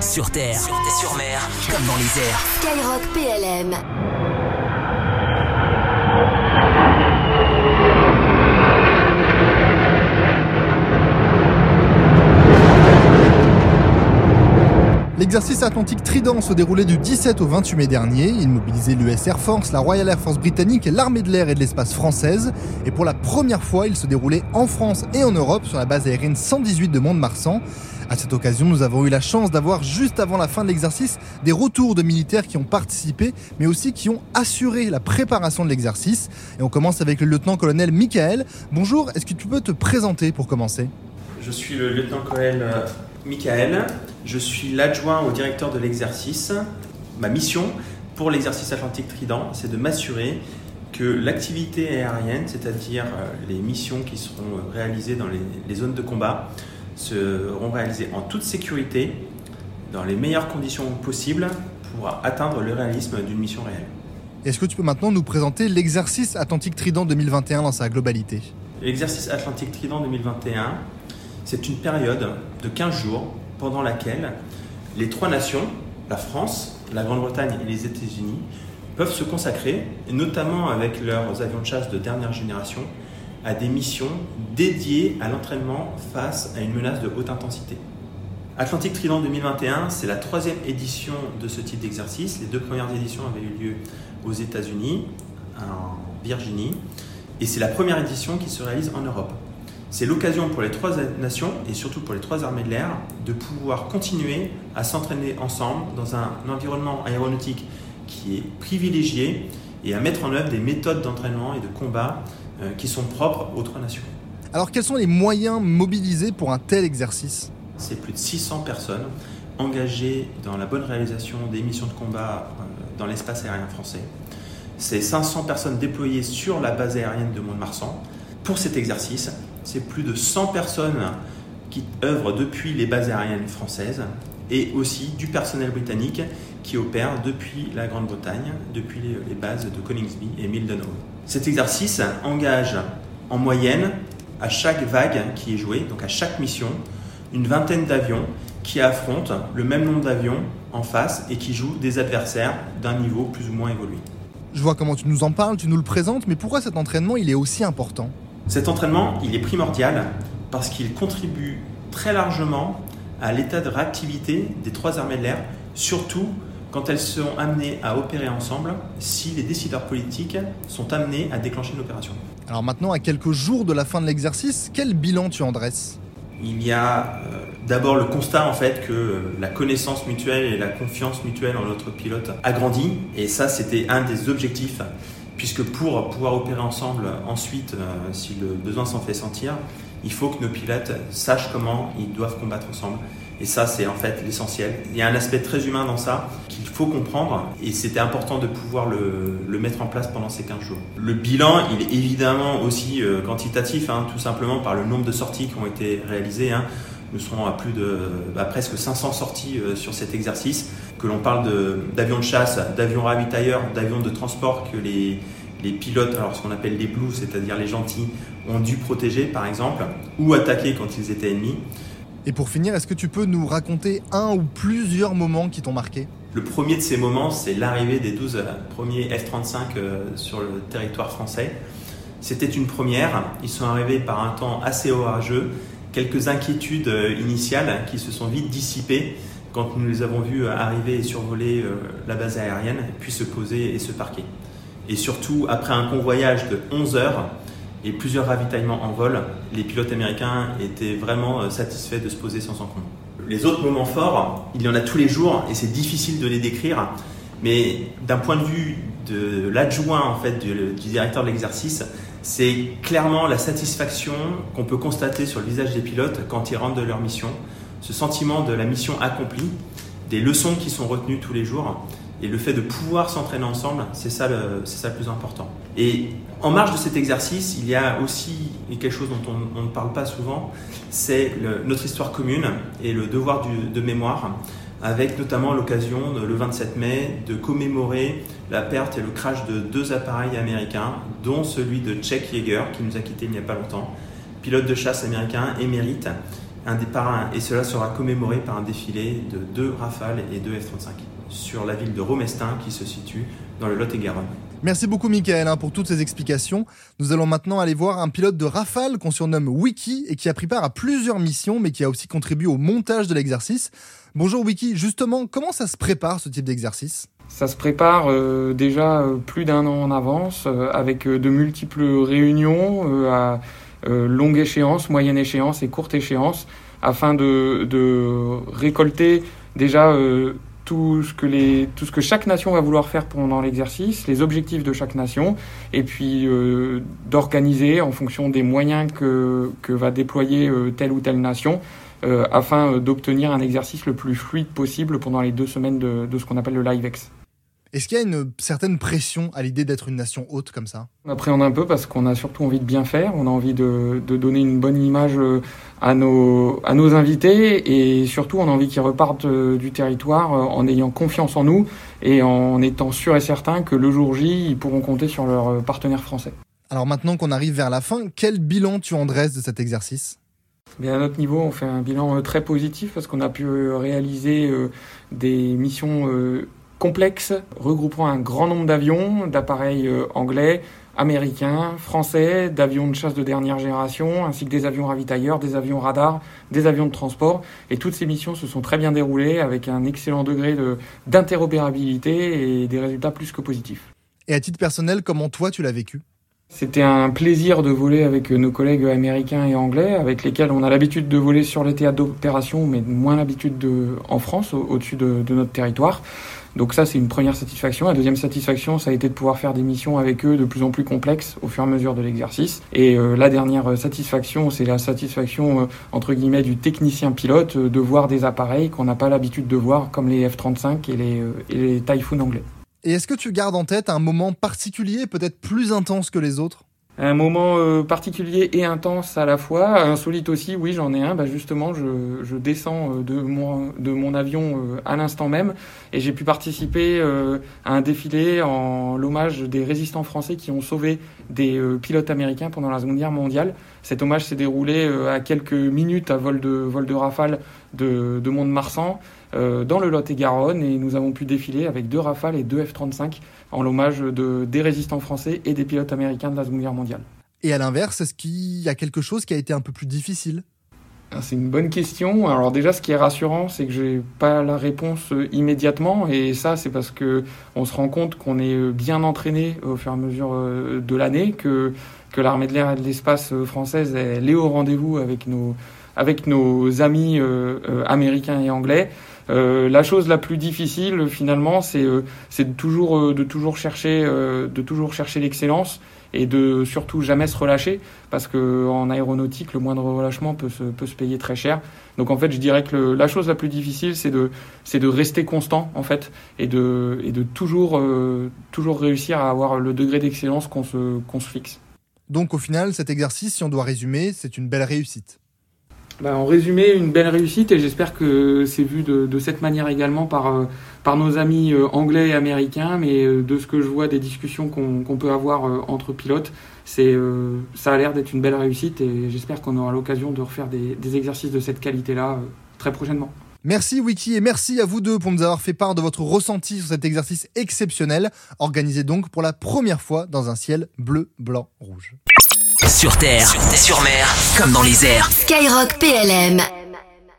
Sur terre, sur, sur mer, comme dans les airs. Skyrock PLM. L'exercice atlantique Trident se déroulait du 17 au 28 mai dernier. Il mobilisait l'US Air Force, la Royal Air Force britannique l'armée de l'air et de l'espace française. Et pour la première fois, il se déroulait en France et en Europe sur la base aérienne 118 de Mont-de-Marsan. À cette occasion, nous avons eu la chance d'avoir juste avant la fin de l'exercice des retours de militaires qui ont participé, mais aussi qui ont assuré la préparation de l'exercice. Et on commence avec le lieutenant-colonel Michael. Bonjour, est-ce que tu peux te présenter pour commencer? Je suis le lieutenant-colonel euh, Michael. Je suis l'adjoint au directeur de l'exercice. Ma mission pour l'exercice Atlantique Trident, c'est de m'assurer que l'activité aérienne, c'est-à-dire euh, les missions qui seront réalisées dans les, les zones de combat, seront réalisées en toute sécurité, dans les meilleures conditions possibles pour atteindre le réalisme d'une mission réelle. Est-ce que tu peux maintenant nous présenter l'exercice Atlantique Trident 2021 dans sa globalité? L'exercice Atlantique Trident 2021, c'est une période de 15 jours pendant laquelle les trois nations, la France, la Grande-Bretagne et les États-Unis, peuvent se consacrer, notamment avec leurs avions de chasse de dernière génération, à des missions dédiées à l'entraînement face à une menace de haute intensité. Atlantique Trident 2021, c'est la troisième édition de ce type d'exercice. Les deux premières éditions avaient eu lieu aux États-Unis, en Virginie, et c'est la première édition qui se réalise en Europe. C'est l'occasion pour les trois nations et surtout pour les trois armées de l'air de pouvoir continuer à s'entraîner ensemble dans un environnement aéronautique qui est privilégié et à mettre en œuvre des méthodes d'entraînement et de combat euh, qui sont propres aux trois nations. Alors quels sont les moyens mobilisés pour un tel exercice? C'est plus de 600 personnes engagées dans la bonne réalisation des missions de combat euh, dans l'espace aérien français. C'est 500 personnes déployées sur la base aérienne de Mont-de-Marsan pour cet exercice. C'est plus de 100 personnes qui œuvrent depuis les bases aériennes françaises et aussi du personnel britannique qui opère depuis la Grande-Bretagne, depuis les bases de Coningsby et Mildenhall. Cet exercice engage en moyenne à chaque vague qui est jouée, donc à chaque mission, une vingtaine d'avions qui affrontent le même nombre d'avions en face et qui jouent des adversaires d'un niveau plus ou moins évolué. Je vois comment tu nous en parles, tu nous le présentes, mais pourquoi cet entraînement il est aussi important? Cet entraînement, il est primordial parce qu'il contribue très largement à l'état de réactivité des trois armées de l'air, surtout quand elles seront amenées à opérer ensemble si les décideurs politiques sont amenés à déclencher une opération. Alors maintenant, à quelques jours de la fin de l'exercice, quel bilan tu en dresses? Il y a euh, d'abord le constat en fait que euh, la connaissance mutuelle et la confiance mutuelle en notre pilote a grandi et ça c'était un des objectifs puisque pour pouvoir opérer ensemble ensuite euh, si le besoin s'en fait sentir, il faut que nos pilotes sachent comment ils doivent combattre ensemble et ça, c'est en fait l'essentiel. Il y a un aspect très humain dans ça qu'il faut comprendre et c'était important de pouvoir le, mettre en place pendant ces 15 jours. Le bilan, il est évidemment aussi euh, quantitatif, hein, tout simplement par le nombre de sorties qui ont été réalisées. Hein. Nous serons à plus de bah, presque 500 sorties euh, sur cet exercice, que l'on parle d'avions de, de, chasse, d'avions ravitailleurs, d'avions de transport que les, les pilotes, alors ce qu'on appelle les blues, c'est-à-dire les gentils, ont dû protéger par exemple, ou attaquer quand ils étaient ennemis. Et pour finir, est-ce que tu peux nous raconter un ou plusieurs moments qui t'ont marqué? Le premier de ces moments, c'est l'arrivée des 12 premiers F-35 euh, sur le territoire français. C'était une première. Ils sont arrivés par un temps assez orageux. Quelques inquiétudes euh, initiales qui se sont vite dissipées quand nous les avons vus arriver et survoler euh, la base aérienne, puis se poser et se parquer. Et surtout, après un convoyage de 11 heures, et plusieurs ravitaillements en vol, les pilotes américains étaient vraiment satisfaits de se poser sans encombre. Les autres moments forts, il y en a tous les jours et c'est difficile de les décrire, mais d'un point de vue de l'adjoint en fait du, du directeur de l'exercice, c'est clairement la satisfaction qu'on peut constater sur le visage des pilotes quand ils rentrent de leur mission, ce sentiment de la mission accomplie, des leçons qui sont retenues tous les jours et le fait de pouvoir s'entraîner ensemble, c'est ça, le, ça le plus important. Et en marge de cet exercice, il y a aussi quelque chose dont on, ne parle pas souvent, c'est notre histoire commune et le devoir de mémoire, avec notamment l'occasion, le 27 mai, de commémorer la perte et le crash de deux appareils américains, dont celui de Chuck Yeager, qui nous a quittés il n'y a pas longtemps, pilote de chasse américain émérite, un des parrains, et cela sera commémoré par un défilé de deux Rafales et deux F-35 sur la ville de Romestin qui se situe dans le Lot-et-Garonne. Merci beaucoup Michael hein, pour toutes ces explications. Nous allons maintenant aller voir un pilote de Rafale qu'on surnomme Wiki et qui a pris part à plusieurs missions mais qui a aussi contribué au montage de l'exercice. Bonjour Wiki, justement, comment ça se prépare ce type d'exercice? Ça se prépare euh, déjà euh, plus d'un an en avance euh, avec de multiples réunions à longue échéance, moyenne échéance et courte échéance afin de, de récolter déjà tout ce, que les, tout ce que chaque nation va vouloir faire pendant l'exercice, les objectifs de chaque nation, et puis euh, d'organiser en fonction des moyens que, que va déployer euh, telle ou telle nation, euh, afin d'obtenir un exercice le plus fluide possible pendant les deux semaines de, de ce qu'on appelle le LiveX. Est-ce qu'il y a une certaine pression à l'idée d'être une nation haute comme ça? On appréhende un peu parce qu'on a surtout envie de bien faire, on a envie de, de, donner une bonne image euh, à nos, à nos invités et surtout on a envie qu'ils repartent euh, du territoire euh, en ayant confiance en nous et en étant sûrs et certains que le jour J, ils pourront compter sur leurs partenaires français. Alors maintenant qu'on arrive vers la fin, quel bilan tu en dresses de cet exercice? Mais à notre niveau, on fait un bilan très positif parce qu'on a pu réaliser des missions complexe, regroupant un grand nombre d'avions, d'appareils euh, anglais, américains, français, d'avions de chasse de dernière génération, ainsi que des avions ravitailleurs, des avions radars, des avions de transport. Et toutes ces missions se sont très bien déroulées avec un excellent degré d'interopérabilité et des résultats plus que positifs. Et à titre personnel, comment toi tu l'as vécu? C'était un plaisir de voler avec nos collègues américains et anglais, avec lesquels on a l'habitude de voler sur les théâtres d'opération, mais moins l'habitude de en France, au-dessus de, de, notre territoire. Donc ça, c'est une première satisfaction. La deuxième satisfaction, ça a été de pouvoir faire des missions avec eux de plus en plus complexes au fur et à mesure de l'exercice. Et euh, la dernière satisfaction, c'est la satisfaction, euh, entre guillemets, du technicien pilote euh, de voir des appareils qu'on n'a pas l'habitude de voir, comme les F-35 et les, et les Typhoon anglais. Et est-ce que tu gardes en tête un moment particulier, peut-être plus intense que les autres? Un moment euh, particulier et intense à la fois, insolite aussi, oui j'en ai un, bah justement je, descends euh, de mon, de mon avion euh, à l'instant même. Et j'ai pu participer à un défilé en l'hommage des résistants français qui ont sauvé des pilotes américains pendant la Seconde Guerre mondiale. Cet hommage s'est déroulé à quelques minutes à vol de, vol de rafale de, de Mont-de-Marsan dans le Lot-et-Garonne et nous avons pu défiler avec deux rafales et deux F-35 en l'hommage de, des résistants français et des pilotes américains de la Seconde Guerre mondiale. Et à l'inverse, est-ce qu'il y a quelque chose qui a été un peu plus difficile? Ah, c'est une bonne question. Alors déjà, ce qui est rassurant, c'est que j'ai pas la réponse euh, immédiatement, et ça, c'est parce que on se rend compte qu'on est euh, bien entraîné au fur et à mesure euh, de l'année, que que l'armée de l'air et de l'espace française elle est au rendez-vous avec nos avec nos amis américains et anglais. Euh, la chose la plus difficile finalement, c'est euh, de toujours euh, de toujours chercher de toujours chercher l'excellence et de surtout jamais se relâcher parce que en aéronautique le moindre relâchement peut se peut se payer très cher. Donc en fait, je dirais que la chose la plus difficile c'est de c'est de rester constant en fait et de et de toujours toujours réussir à avoir le degré d'excellence qu'on se qu'on se fixe. Donc au final, cet exercice, si on doit résumer, c'est une belle réussite. Bah, en résumé, une belle réussite et j'espère que c'est vu de, cette manière également par, euh, par nos amis euh, anglais et américains, mais euh, de ce que je vois des discussions qu'on peut avoir entre pilotes, c'est ça a l'air d'être une belle réussite et j'espère qu'on aura l'occasion de refaire des, des, exercices de cette qualité-là très prochainement. Merci Wiki et merci à vous deux pour nous avoir fait part de votre ressenti sur cet exercice exceptionnel, organisé donc pour la première fois dans un ciel bleu, blanc, rouge. Sur terre, sur mer, comme dans les airs. Skyrock PLM.